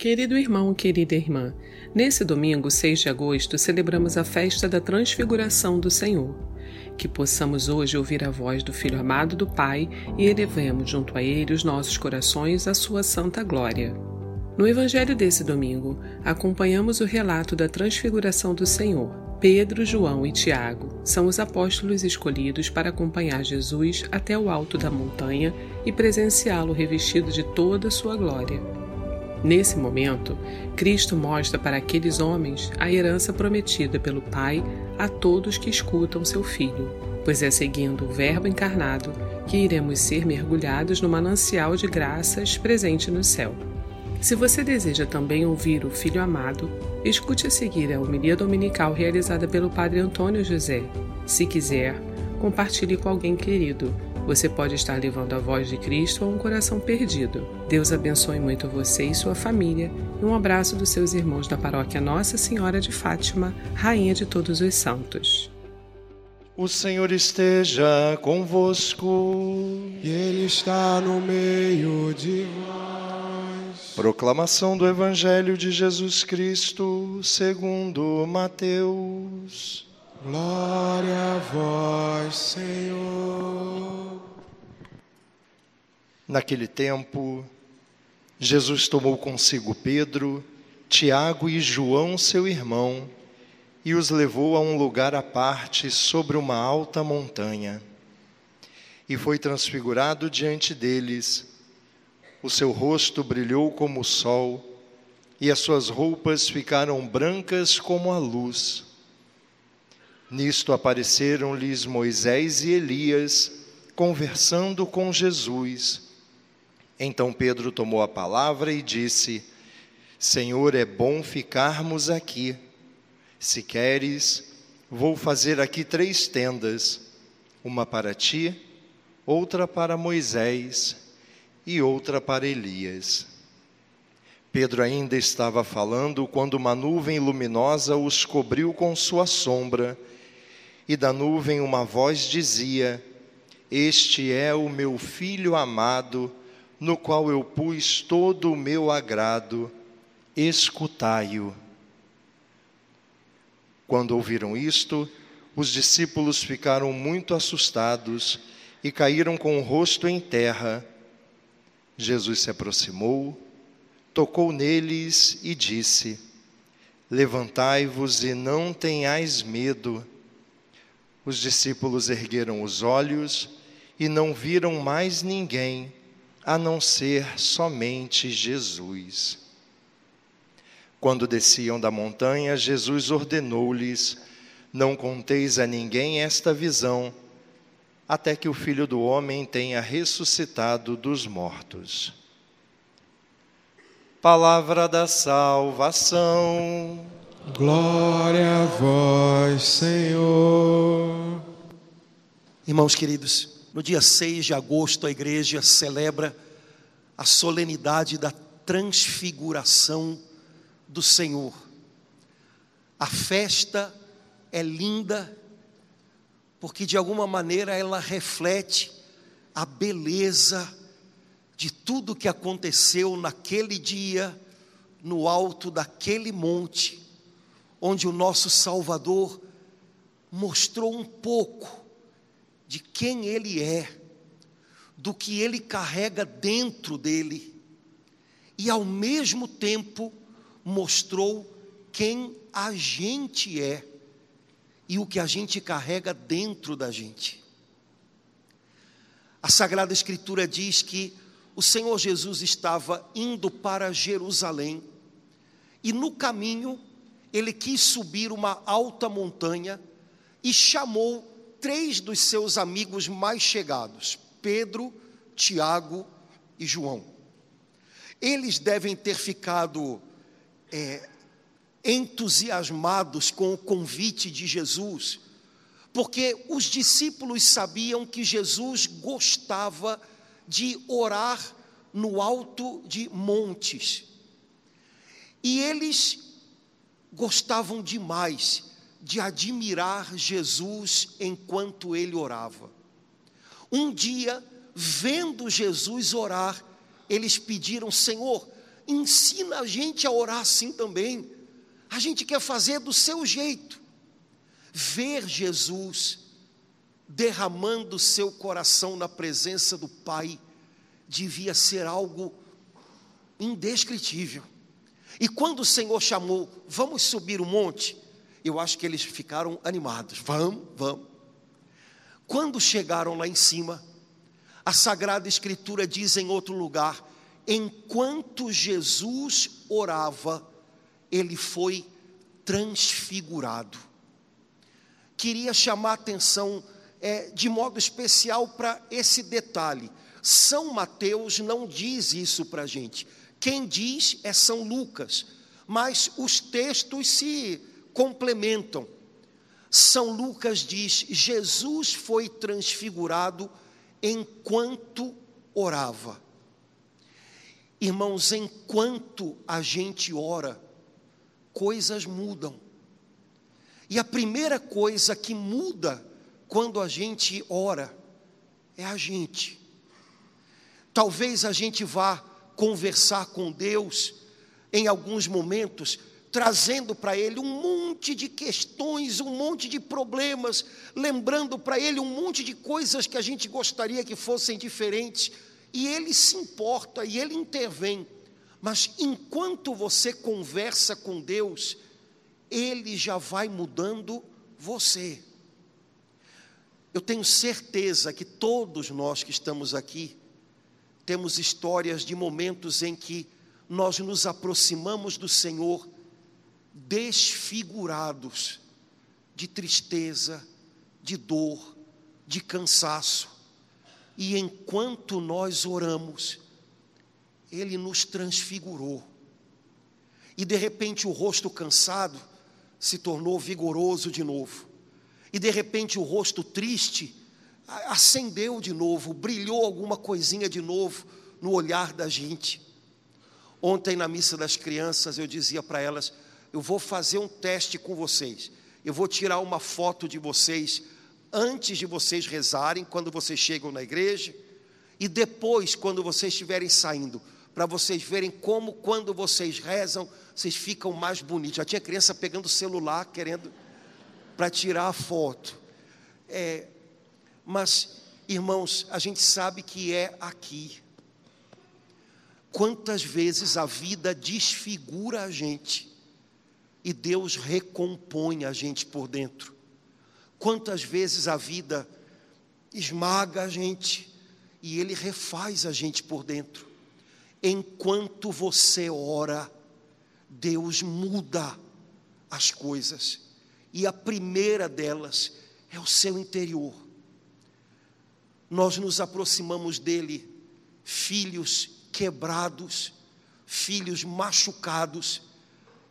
Querido irmão, querida irmã, nesse domingo, 6 de agosto, celebramos a festa da Transfiguração do Senhor. Que possamos hoje ouvir a voz do Filho amado do Pai e elevemos junto a Ele os nossos corações à Sua santa glória. No Evangelho desse domingo, acompanhamos o relato da Transfiguração do Senhor. Pedro, João e Tiago são os apóstolos escolhidos para acompanhar Jesus até o alto da montanha e presenciá-lo revestido de toda a sua glória. Nesse momento, Cristo mostra para aqueles homens a herança prometida pelo Pai a todos que escutam seu Filho, pois é seguindo o Verbo encarnado que iremos ser mergulhados no manancial de graças presente no céu. Se você deseja também ouvir o Filho amado, escute a seguir a homilia dominical realizada pelo Padre Antônio José. Se quiser, compartilhe com alguém querido você pode estar levando a voz de Cristo a um coração perdido. Deus abençoe muito você e sua família. E um abraço dos seus irmãos da paróquia Nossa Senhora de Fátima, Rainha de todos os santos. O Senhor esteja convosco. E Ele está no meio de nós. Proclamação do Evangelho de Jesus Cristo, segundo Mateus. Glória a vós, Senhor. Naquele tempo, Jesus tomou consigo Pedro, Tiago e João, seu irmão, e os levou a um lugar à parte sobre uma alta montanha. E foi transfigurado diante deles. O seu rosto brilhou como o sol, e as suas roupas ficaram brancas como a luz. Nisto apareceram-lhes Moisés e Elias, conversando com Jesus. Então Pedro tomou a palavra e disse: Senhor, é bom ficarmos aqui. Se queres, vou fazer aqui três tendas: uma para ti, outra para Moisés e outra para Elias. Pedro ainda estava falando quando uma nuvem luminosa os cobriu com sua sombra e da nuvem uma voz dizia: Este é o meu filho amado, no qual eu pus todo o meu agrado, escutai-o. Quando ouviram isto, os discípulos ficaram muito assustados e caíram com o rosto em terra. Jesus se aproximou, tocou neles e disse: Levantai-vos e não tenhais medo. Os discípulos ergueram os olhos e não viram mais ninguém a não ser somente Jesus. Quando desciam da montanha, Jesus ordenou-lhes: Não conteis a ninguém esta visão, até que o filho do homem tenha ressuscitado dos mortos. Palavra da salvação. Glória a vós, Senhor. Irmãos queridos, no dia 6 de agosto a igreja celebra a solenidade da transfiguração do Senhor. A festa é linda porque de alguma maneira ela reflete a beleza de tudo que aconteceu naquele dia no alto daquele monte onde o nosso Salvador mostrou um pouco de quem Ele é, do que Ele carrega dentro dele, e ao mesmo tempo mostrou quem a gente é e o que a gente carrega dentro da gente. A Sagrada Escritura diz que o Senhor Jesus estava indo para Jerusalém e no caminho ele quis subir uma alta montanha e chamou três dos seus amigos mais chegados, Pedro, Tiago e João. Eles devem ter ficado é, entusiasmados com o convite de Jesus, porque os discípulos sabiam que Jesus gostava de orar no alto de montes. E eles gostavam demais de admirar Jesus enquanto ele orava. Um dia, vendo Jesus orar, eles pediram: Senhor, ensina a gente a orar assim também. A gente quer fazer do seu jeito. Ver Jesus derramando seu coração na presença do Pai devia ser algo indescritível. E quando o Senhor chamou, vamos subir o monte, eu acho que eles ficaram animados. Vamos, vamos. Quando chegaram lá em cima, a Sagrada Escritura diz em outro lugar: enquanto Jesus orava, ele foi transfigurado. Queria chamar a atenção é, de modo especial para esse detalhe. São Mateus não diz isso para a gente. Quem diz é São Lucas, mas os textos se complementam. São Lucas diz: Jesus foi transfigurado enquanto orava. Irmãos, enquanto a gente ora, coisas mudam. E a primeira coisa que muda quando a gente ora é a gente. Talvez a gente vá conversar com Deus em alguns momentos, trazendo para Ele um monte de questões, um monte de problemas, lembrando para Ele um monte de coisas que a gente gostaria que fossem diferentes, e Ele se importa e Ele intervém. Mas enquanto você conversa com Deus, Ele já vai mudando você. Eu tenho certeza que todos nós que estamos aqui temos histórias de momentos em que nós nos aproximamos do Senhor desfigurados de tristeza, de dor, de cansaço. E enquanto nós oramos, Ele nos transfigurou. E de repente o rosto cansado se tornou vigoroso de novo. E de repente o rosto triste acendeu de novo, brilhou alguma coisinha de novo no olhar da gente. Ontem na missa das crianças eu dizia para elas: eu vou fazer um teste com vocês. Eu vou tirar uma foto de vocês antes de vocês rezarem, quando vocês chegam na igreja, e depois, quando vocês estiverem saindo, para vocês verem como, quando vocês rezam, vocês ficam mais bonitos. Já tinha criança pegando o celular, querendo para tirar a foto. É, mas, irmãos, a gente sabe que é aqui. Quantas vezes a vida desfigura a gente e Deus recompõe a gente por dentro. Quantas vezes a vida esmaga a gente e Ele refaz a gente por dentro. Enquanto você ora, Deus muda as coisas. E a primeira delas é o seu interior. Nós nos aproximamos dele, filhos quebrados, filhos machucados,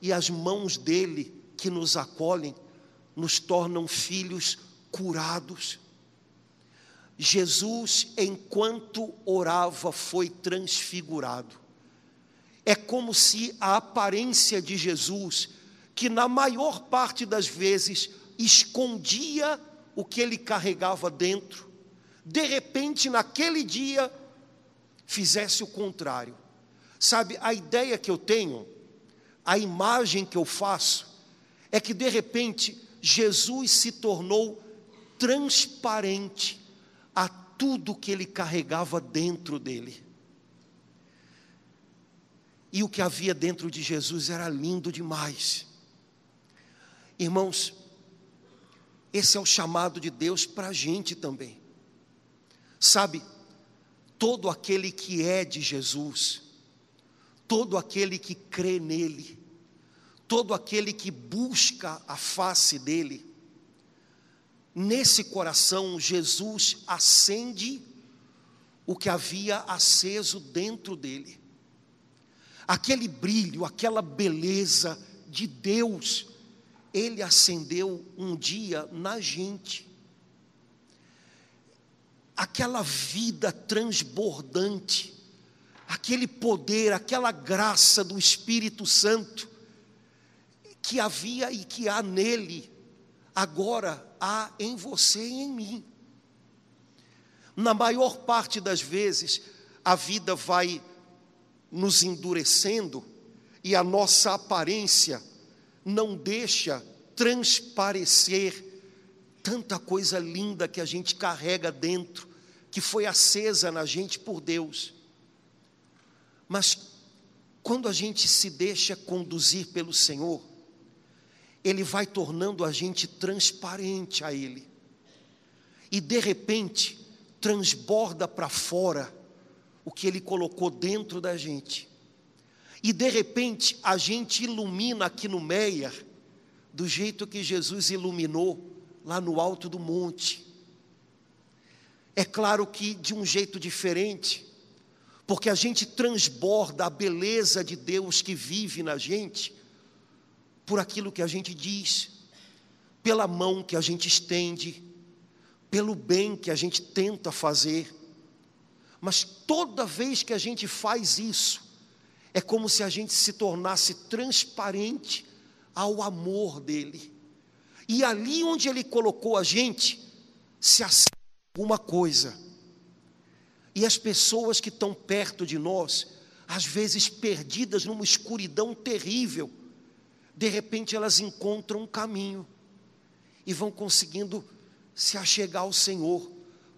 e as mãos dele que nos acolhem nos tornam filhos curados. Jesus, enquanto orava, foi transfigurado. É como se a aparência de Jesus que na maior parte das vezes escondia o que ele carregava dentro, de repente, naquele dia, fizesse o contrário. Sabe, a ideia que eu tenho, a imagem que eu faço, é que de repente Jesus se tornou transparente a tudo que ele carregava dentro dele. E o que havia dentro de Jesus era lindo demais. Irmãos, esse é o chamado de Deus para a gente também. Sabe, todo aquele que é de Jesus, todo aquele que crê nele, todo aquele que busca a face dele, nesse coração Jesus acende o que havia aceso dentro dele. Aquele brilho, aquela beleza de Deus ele acendeu um dia na gente. Aquela vida transbordante, aquele poder, aquela graça do Espírito Santo que havia e que há nele, agora há em você e em mim. Na maior parte das vezes, a vida vai nos endurecendo e a nossa aparência não deixa transparecer tanta coisa linda que a gente carrega dentro, que foi acesa na gente por Deus. Mas quando a gente se deixa conduzir pelo Senhor, Ele vai tornando a gente transparente a Ele. E de repente, transborda para fora o que Ele colocou dentro da gente. E de repente, a gente ilumina aqui no Meia, do jeito que Jesus iluminou lá no alto do monte. É claro que de um jeito diferente, porque a gente transborda a beleza de Deus que vive na gente, por aquilo que a gente diz, pela mão que a gente estende, pelo bem que a gente tenta fazer. Mas toda vez que a gente faz isso, é como se a gente se tornasse transparente ao amor dele. E ali onde ele colocou a gente, se acende alguma coisa. E as pessoas que estão perto de nós, às vezes perdidas numa escuridão terrível, de repente elas encontram um caminho e vão conseguindo se achegar ao Senhor,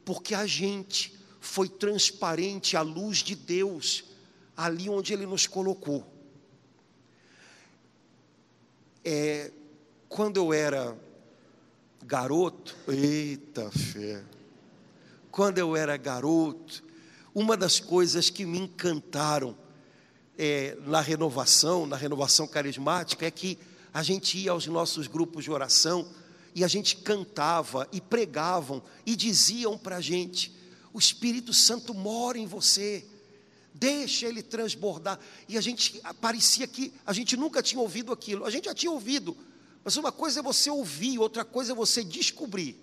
porque a gente foi transparente à luz de Deus, ali onde Ele nos colocou. É, quando eu era garoto, eita fé, quando eu era garoto, uma das coisas que me encantaram é, na renovação, na renovação carismática, é que a gente ia aos nossos grupos de oração e a gente cantava e pregavam e diziam para a gente: o Espírito Santo mora em você, deixa ele transbordar. E a gente parecia que a gente nunca tinha ouvido aquilo, a gente já tinha ouvido, mas uma coisa é você ouvir, outra coisa é você descobrir.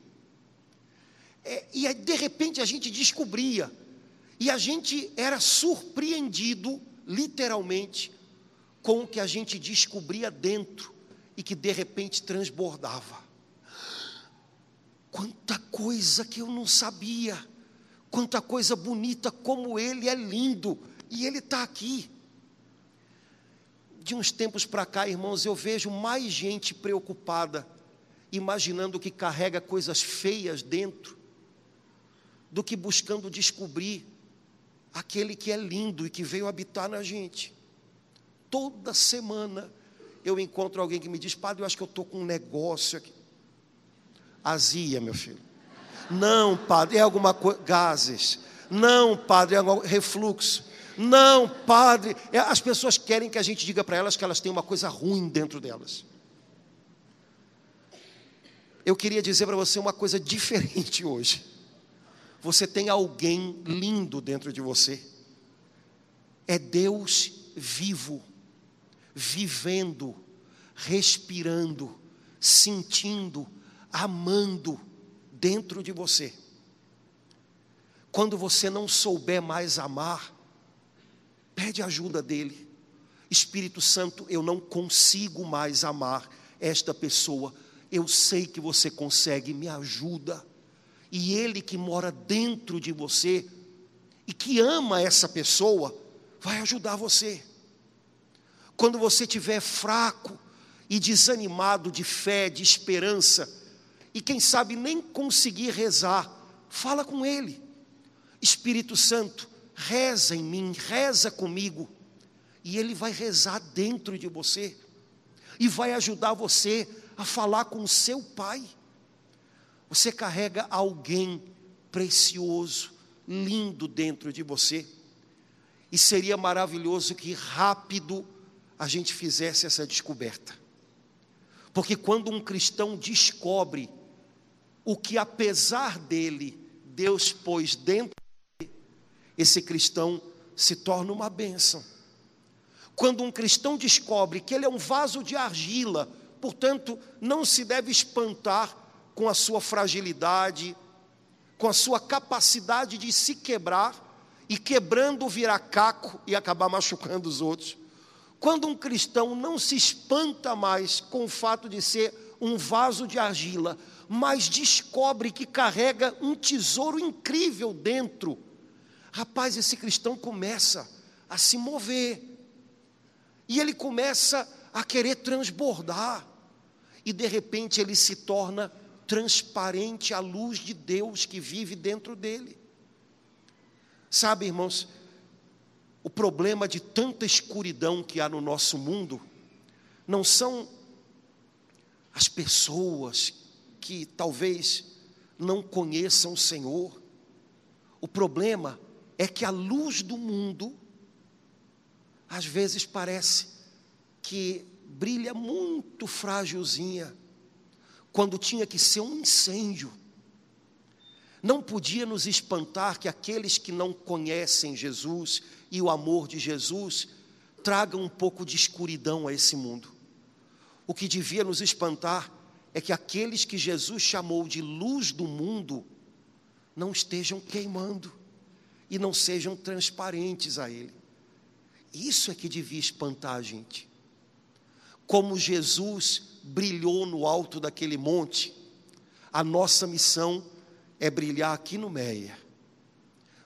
É, e aí, de repente a gente descobria, e a gente era surpreendido, literalmente, com o que a gente descobria dentro e que de repente transbordava. Quanta coisa que eu não sabia, quanta coisa bonita, como Ele é lindo, e Ele está aqui de uns tempos para cá, irmãos, eu vejo mais gente preocupada, imaginando que carrega coisas feias dentro, do que buscando descobrir aquele que é lindo e que veio habitar na gente. Toda semana eu encontro alguém que me diz: Padre, eu acho que eu estou com um negócio aqui. Azia, meu filho. Não, padre, é alguma coisa. Gases. Não, padre, é algum refluxo. Não, padre. É, as pessoas querem que a gente diga para elas que elas têm uma coisa ruim dentro delas. Eu queria dizer para você uma coisa diferente hoje. Você tem alguém lindo dentro de você. É Deus vivo, vivendo, respirando, sentindo, amando dentro de você. Quando você não souber mais amar, Pede ajuda dele. Espírito Santo, eu não consigo mais amar esta pessoa. Eu sei que você consegue, me ajuda. E ele que mora dentro de você e que ama essa pessoa, vai ajudar você. Quando você estiver fraco e desanimado de fé, de esperança, e quem sabe nem conseguir rezar, fala com ele. Espírito Santo, reza em mim, reza comigo, e Ele vai rezar dentro de você, e vai ajudar você a falar com o seu Pai. Você carrega alguém precioso, lindo dentro de você, e seria maravilhoso que rápido a gente fizesse essa descoberta. Porque quando um cristão descobre o que apesar dele Deus pôs dentro esse cristão se torna uma bênção. Quando um cristão descobre que ele é um vaso de argila, portanto, não se deve espantar com a sua fragilidade, com a sua capacidade de se quebrar e quebrando virar caco e acabar machucando os outros. Quando um cristão não se espanta mais com o fato de ser um vaso de argila, mas descobre que carrega um tesouro incrível dentro Rapaz, esse cristão começa a se mover. E ele começa a querer transbordar. E de repente ele se torna transparente à luz de Deus que vive dentro dele. Sabe, irmãos, o problema de tanta escuridão que há no nosso mundo não são as pessoas que talvez não conheçam o Senhor. O problema é que a luz do mundo, às vezes parece que brilha muito frágilzinha, quando tinha que ser um incêndio. Não podia nos espantar que aqueles que não conhecem Jesus e o amor de Jesus tragam um pouco de escuridão a esse mundo. O que devia nos espantar é que aqueles que Jesus chamou de luz do mundo não estejam queimando e não sejam transparentes a Ele. Isso é que devia espantar a gente. Como Jesus brilhou no alto daquele monte, a nossa missão é brilhar aqui no Meia,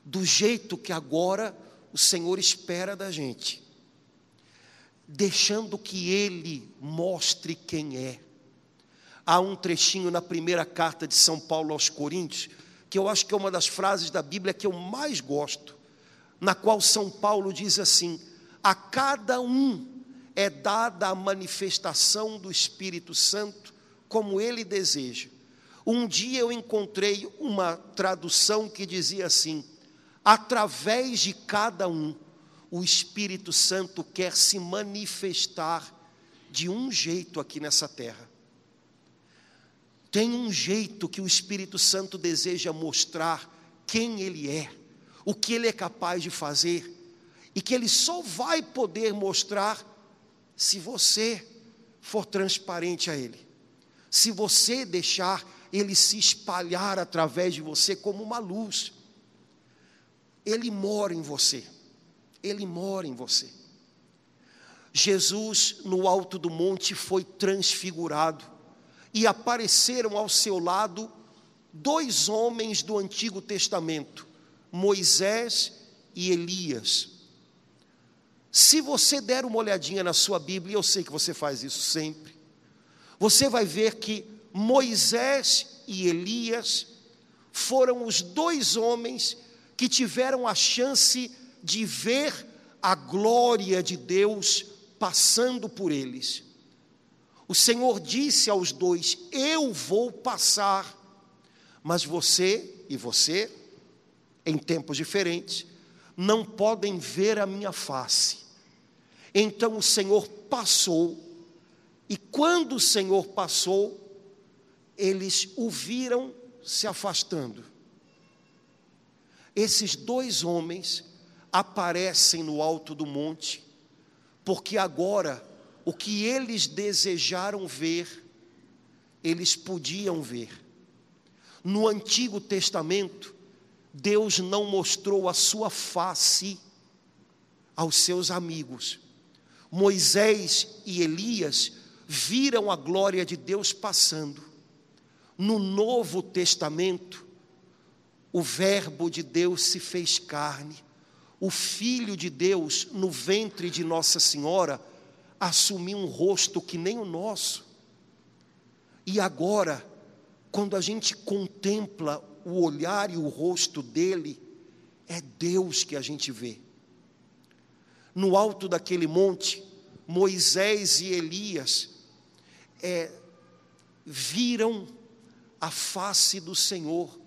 do jeito que agora o Senhor espera da gente deixando que Ele mostre quem é. Há um trechinho na primeira carta de São Paulo aos Coríntios, que eu acho que é uma das frases da Bíblia que eu mais gosto, na qual São Paulo diz assim: A cada um é dada a manifestação do Espírito Santo como ele deseja. Um dia eu encontrei uma tradução que dizia assim: através de cada um o Espírito Santo quer se manifestar de um jeito aqui nessa terra. Tem um jeito que o Espírito Santo deseja mostrar quem Ele é, o que Ele é capaz de fazer, e que Ele só vai poder mostrar se você for transparente a Ele, se você deixar Ele se espalhar através de você como uma luz. Ele mora em você. Ele mora em você. Jesus, no alto do monte, foi transfigurado e apareceram ao seu lado dois homens do Antigo Testamento, Moisés e Elias. Se você der uma olhadinha na sua Bíblia, eu sei que você faz isso sempre, você vai ver que Moisés e Elias foram os dois homens que tiveram a chance de ver a glória de Deus passando por eles. O Senhor disse aos dois: Eu vou passar, mas você e você, em tempos diferentes, não podem ver a minha face. Então o Senhor passou, e quando o Senhor passou, eles o viram se afastando. Esses dois homens aparecem no alto do monte, porque agora o que eles desejaram ver, eles podiam ver. No Antigo Testamento, Deus não mostrou a sua face aos seus amigos. Moisés e Elias viram a glória de Deus passando. No Novo Testamento, o Verbo de Deus se fez carne o Filho de Deus no ventre de Nossa Senhora assumiu um rosto que nem o nosso. E agora, quando a gente contempla o olhar e o rosto dele, é Deus que a gente vê. No alto daquele monte, Moisés e Elias é, viram a face do Senhor,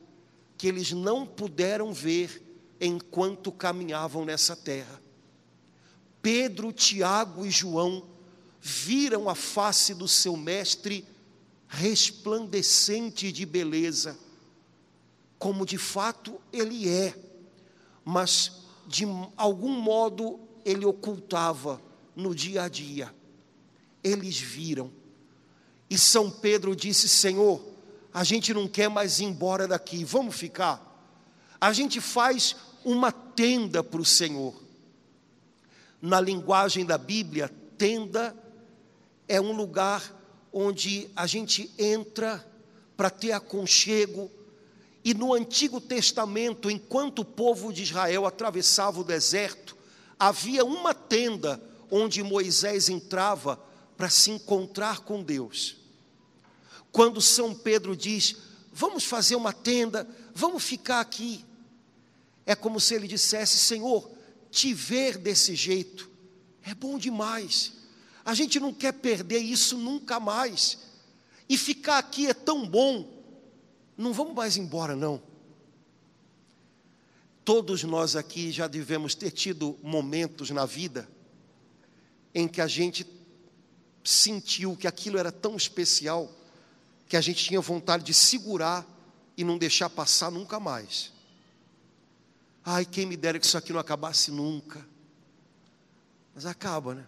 que eles não puderam ver enquanto caminhavam nessa terra. Pedro, Tiago e João viram a face do seu mestre resplandecente de beleza, como de fato ele é, mas de algum modo ele ocultava no dia a dia. Eles viram. E São Pedro disse: Senhor, a gente não quer mais ir embora daqui, vamos ficar. A gente faz uma tenda para o Senhor. Na linguagem da Bíblia, tenda é um lugar onde a gente entra para ter aconchego. E no Antigo Testamento, enquanto o povo de Israel atravessava o deserto, havia uma tenda onde Moisés entrava para se encontrar com Deus. Quando São Pedro diz: Vamos fazer uma tenda, vamos ficar aqui. É como se ele dissesse: Senhor, te ver desse jeito é bom demais. A gente não quer perder isso nunca mais. E ficar aqui é tão bom. Não vamos mais embora, não. Todos nós aqui já devemos ter tido momentos na vida em que a gente sentiu que aquilo era tão especial que a gente tinha vontade de segurar e não deixar passar nunca mais. Ai, quem me dera que isso aqui não acabasse nunca. Mas acaba, né?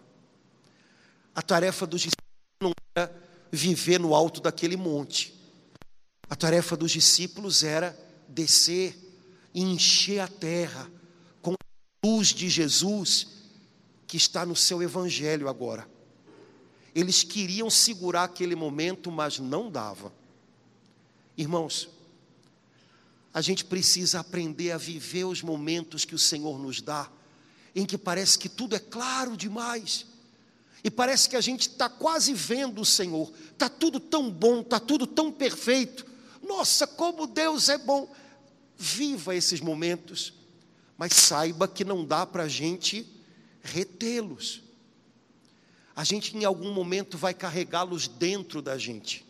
A tarefa dos discípulos não era viver no alto daquele monte. A tarefa dos discípulos era descer e encher a terra com a luz de Jesus que está no seu evangelho agora. Eles queriam segurar aquele momento, mas não dava. Irmãos, a gente precisa aprender a viver os momentos que o Senhor nos dá, em que parece que tudo é claro demais, e parece que a gente está quase vendo o Senhor, está tudo tão bom, está tudo tão perfeito. Nossa, como Deus é bom! Viva esses momentos, mas saiba que não dá para a gente retê-los. A gente em algum momento vai carregá-los dentro da gente,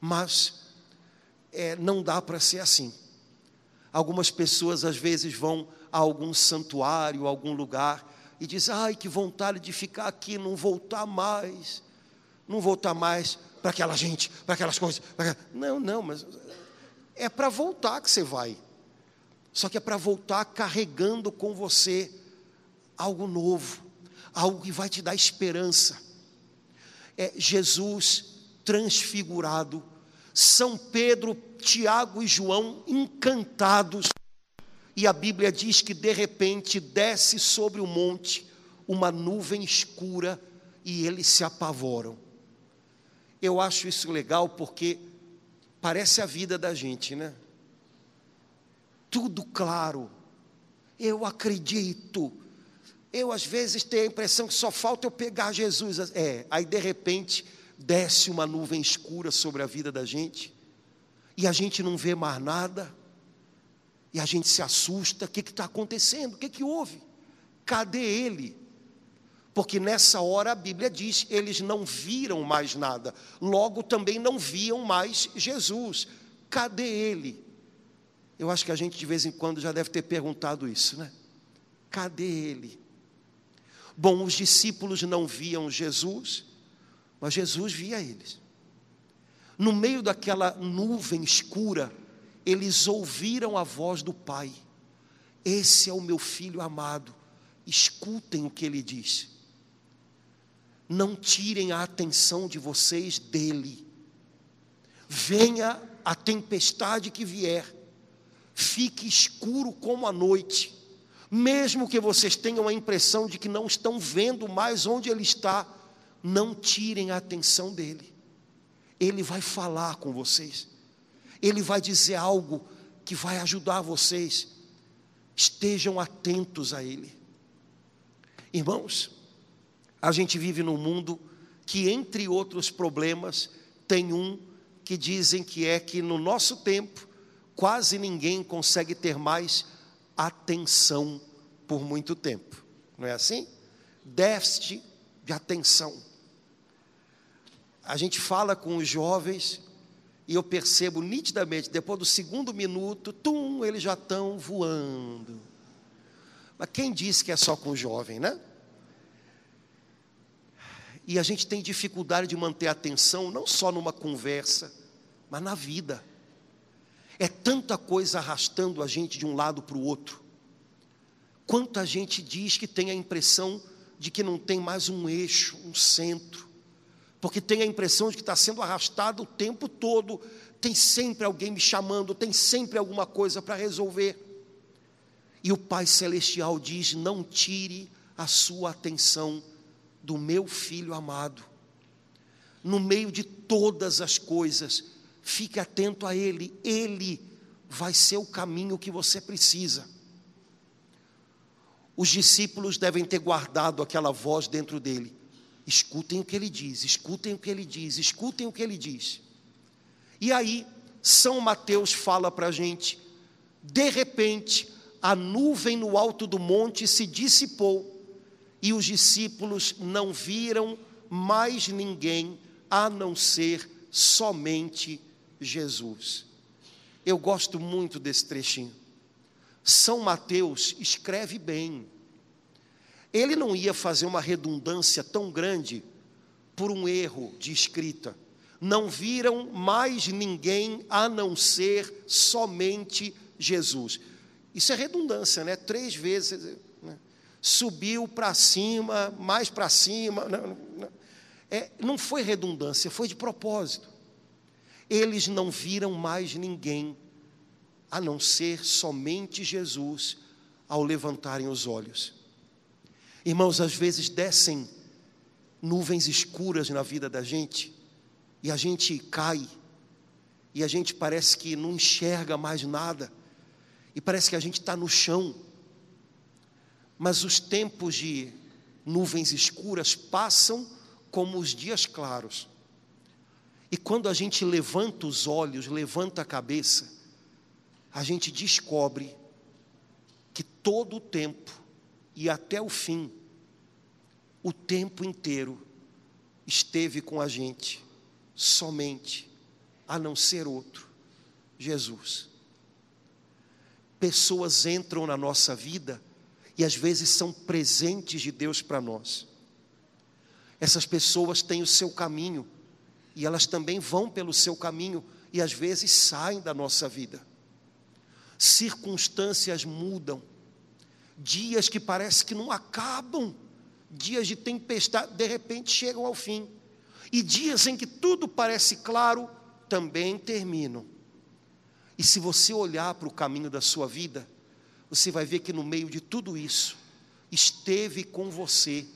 mas é, não dá para ser assim. Algumas pessoas às vezes vão a algum santuário, a algum lugar, e dizem: ai, que vontade de ficar aqui, não voltar mais, não voltar mais para aquela gente, para aquelas coisas. Pra... Não, não, mas é para voltar que você vai. Só que é para voltar carregando com você algo novo, algo que vai te dar esperança. É Jesus transfigurado são Pedro, Tiago e João encantados. E a Bíblia diz que de repente desce sobre o monte uma nuvem escura e eles se apavoram. Eu acho isso legal porque parece a vida da gente, né? Tudo claro. Eu acredito. Eu às vezes tenho a impressão que só falta eu pegar Jesus. É, aí de repente desce uma nuvem escura sobre a vida da gente, e a gente não vê mais nada, e a gente se assusta: o que está acontecendo? O que, que houve? Cadê ele? Porque nessa hora a Bíblia diz: eles não viram mais nada, logo também não viam mais Jesus. Cadê ele? Eu acho que a gente de vez em quando já deve ter perguntado isso, né? Cadê ele? Bom, os discípulos não viam Jesus, mas Jesus via eles. No meio daquela nuvem escura, eles ouviram a voz do Pai: Esse é o meu filho amado, escutem o que ele diz. Não tirem a atenção de vocês dele. Venha a tempestade que vier, fique escuro como a noite, mesmo que vocês tenham a impressão de que não estão vendo mais onde ele está, não tirem a atenção dele. Ele vai falar com vocês. Ele vai dizer algo que vai ajudar vocês. Estejam atentos a ele. Irmãos, a gente vive num mundo que, entre outros problemas, tem um que dizem que é que no nosso tempo quase ninguém consegue ter mais atenção por muito tempo. Não é assim? Déficit de atenção. A gente fala com os jovens e eu percebo nitidamente, depois do segundo minuto, tum, eles já estão voando. Mas quem disse que é só com o jovem, né? E a gente tem dificuldade de manter a atenção, não só numa conversa, mas na vida. É tanta coisa arrastando a gente de um lado para o outro. Quanta gente diz que tem a impressão de que não tem mais um eixo, um centro porque tem a impressão de que está sendo arrastado o tempo todo, tem sempre alguém me chamando, tem sempre alguma coisa para resolver. E o Pai Celestial diz: não tire a sua atenção do meu filho amado. No meio de todas as coisas, fique atento a Ele, Ele vai ser o caminho que você precisa. os discípulos devem ter guardado aquela voz dentro dele. Escutem o que ele diz, escutem o que ele diz, escutem o que ele diz. E aí, São Mateus fala para a gente: de repente, a nuvem no alto do monte se dissipou e os discípulos não viram mais ninguém a não ser somente Jesus. Eu gosto muito desse trechinho. São Mateus escreve bem. Ele não ia fazer uma redundância tão grande por um erro de escrita. Não viram mais ninguém a não ser somente Jesus. Isso é redundância, né? Três vezes. Subiu para cima, mais para cima. Não, não, é, não foi redundância, foi de propósito. Eles não viram mais ninguém a não ser somente Jesus ao levantarem os olhos. Irmãos, às vezes descem nuvens escuras na vida da gente e a gente cai e a gente parece que não enxerga mais nada e parece que a gente está no chão. Mas os tempos de nuvens escuras passam como os dias claros. E quando a gente levanta os olhos, levanta a cabeça, a gente descobre que todo o tempo e até o fim, o tempo inteiro, esteve com a gente, somente, a não ser outro, Jesus. Pessoas entram na nossa vida e às vezes são presentes de Deus para nós. Essas pessoas têm o seu caminho e elas também vão pelo seu caminho e às vezes saem da nossa vida circunstâncias mudam, dias que parece que não acabam, dias de tempestade, de repente chegam ao fim, e dias em que tudo parece claro, também terminam. E se você olhar para o caminho da sua vida, você vai ver que no meio de tudo isso, esteve com você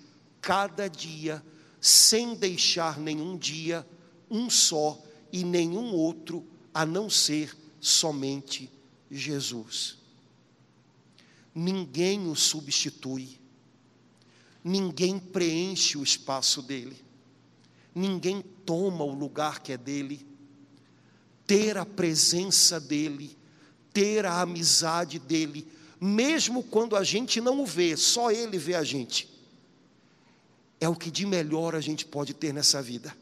cada dia, sem deixar nenhum dia, um só e nenhum outro, a não ser somente Jesus. Ninguém o substitui, ninguém preenche o espaço dele, ninguém toma o lugar que é dele. Ter a presença dele, ter a amizade dele, mesmo quando a gente não o vê, só ele vê a gente, é o que de melhor a gente pode ter nessa vida.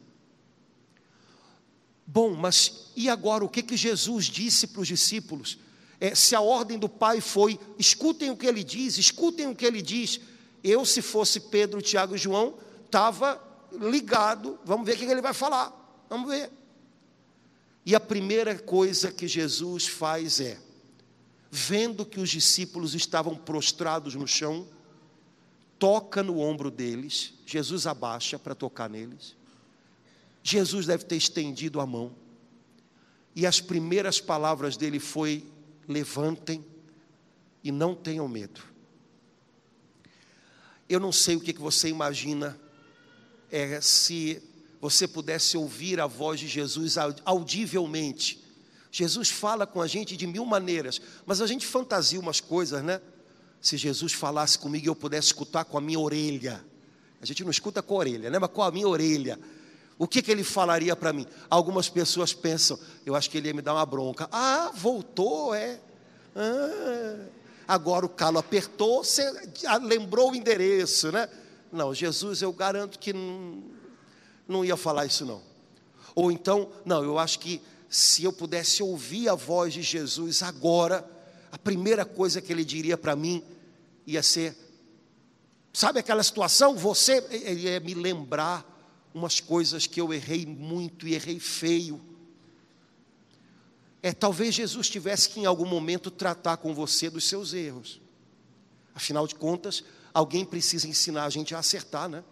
Bom, mas e agora o que, que Jesus disse para os discípulos? é, se a ordem do Pai foi: escutem o que ele diz, escutem o que ele diz. Eu, se fosse Pedro, Tiago e João, estava ligado, vamos ver o que ele vai falar, vamos ver. E a primeira coisa que Jesus faz é, vendo que os discípulos estavam prostrados no chão, toca no ombro deles, Jesus abaixa para tocar neles. Jesus deve ter estendido a mão. E as primeiras palavras dele foi: levantem e não tenham medo. Eu não sei o que você imagina é, se você pudesse ouvir a voz de Jesus audivelmente. Jesus fala com a gente de mil maneiras, mas a gente fantasia umas coisas, né? Se Jesus falasse comigo e eu pudesse escutar com a minha orelha. A gente não escuta com a orelha, né? Mas com a minha orelha. O que, que ele falaria para mim? Algumas pessoas pensam, eu acho que ele ia me dar uma bronca. Ah, voltou, é. Ah, agora o calo apertou, você lembrou o endereço, né? Não, Jesus, eu garanto que não, não ia falar isso não. Ou então, não, eu acho que se eu pudesse ouvir a voz de Jesus agora, a primeira coisa que ele diria para mim ia ser: sabe aquela situação? Você ia me lembrar umas coisas que eu errei muito e errei feio. É, talvez Jesus tivesse que em algum momento tratar com você dos seus erros. Afinal de contas, alguém precisa ensinar a gente a acertar, né?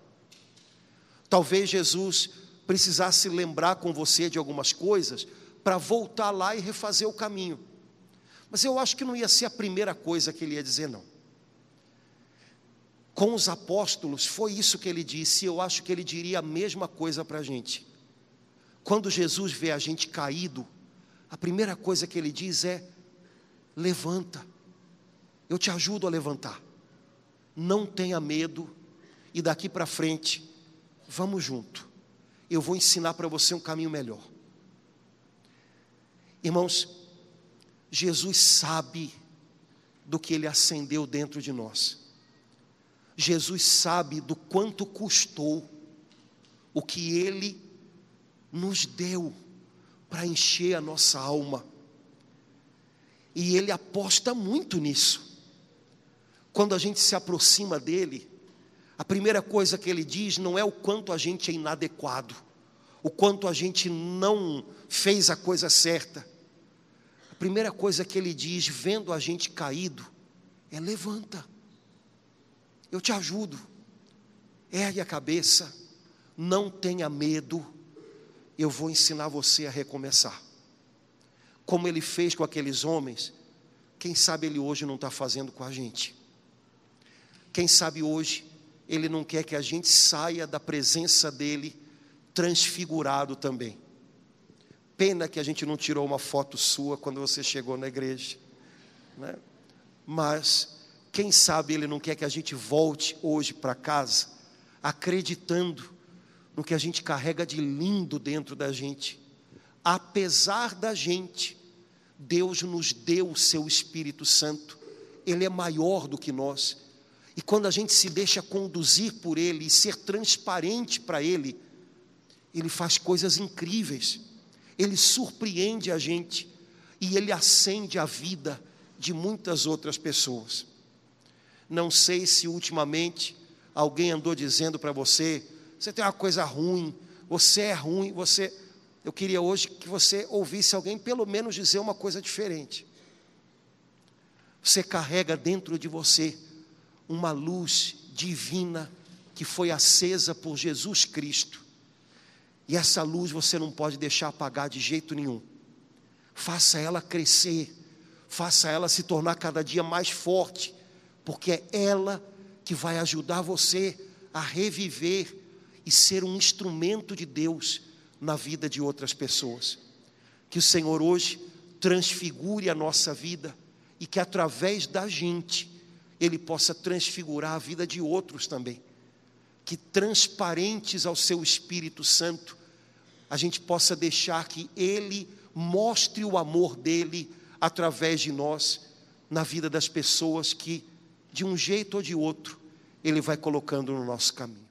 Talvez Jesus precisasse lembrar com você de algumas coisas para voltar lá e refazer o caminho. Mas eu acho que não ia ser a primeira coisa que ele ia dizer, não com os apóstolos, foi isso que ele disse, e eu acho que ele diria a mesma coisa para a gente. Quando Jesus vê a gente caído, a primeira coisa que ele diz é: levanta, eu te ajudo a levantar. não tenha medo e daqui para frente, vamos junto. Eu vou ensinar para você um caminho melhor. Irmãos, Jesus sabe do que ele acendeu dentro de nós. Jesus sabe do quanto custou o que ele nos deu para encher a nossa alma. E ele aposta muito nisso. Quando a gente se aproxima dele, a primeira coisa que ele diz não é o quanto a gente é inadequado, o quanto a gente não fez a coisa certa. A primeira coisa que ele diz, vendo a gente caído, é levanta. Eu te ajudo. Ergue a cabeça, não tenha medo. Eu vou ensinar você a recomeçar. Como ele fez com aqueles homens, quem sabe ele hoje não está fazendo com a gente. Quem sabe hoje ele não quer que a gente saia da presença dele transfigurado também. Pena que a gente não tirou uma foto sua quando você chegou na igreja, né? Mas quem sabe ele não quer que a gente volte hoje para casa acreditando no que a gente carrega de lindo dentro da gente. Apesar da gente, Deus nos deu o seu Espírito Santo. Ele é maior do que nós. E quando a gente se deixa conduzir por Ele e ser transparente para Ele, Ele faz coisas incríveis. Ele surpreende a gente e Ele acende a vida de muitas outras pessoas. Não sei se ultimamente alguém andou dizendo para você: você tem uma coisa ruim, você é ruim, você. Eu queria hoje que você ouvisse alguém pelo menos dizer uma coisa diferente. Você carrega dentro de você uma luz divina que foi acesa por Jesus Cristo. E essa luz você não pode deixar apagar de jeito nenhum. Faça ela crescer, faça ela se tornar cada dia mais forte, porque é ela que vai ajudar você a reviver e ser um instrumento de Deus na vida de outras pessoas. Que o Senhor hoje transfigure a nossa vida e que através da gente Ele possa transfigurar a vida de outros também. Que transparentes ao Seu Espírito Santo, a gente possa deixar que Ele mostre o amor dele através de nós na vida das pessoas que de um jeito ou de outro, Ele vai colocando no nosso caminho.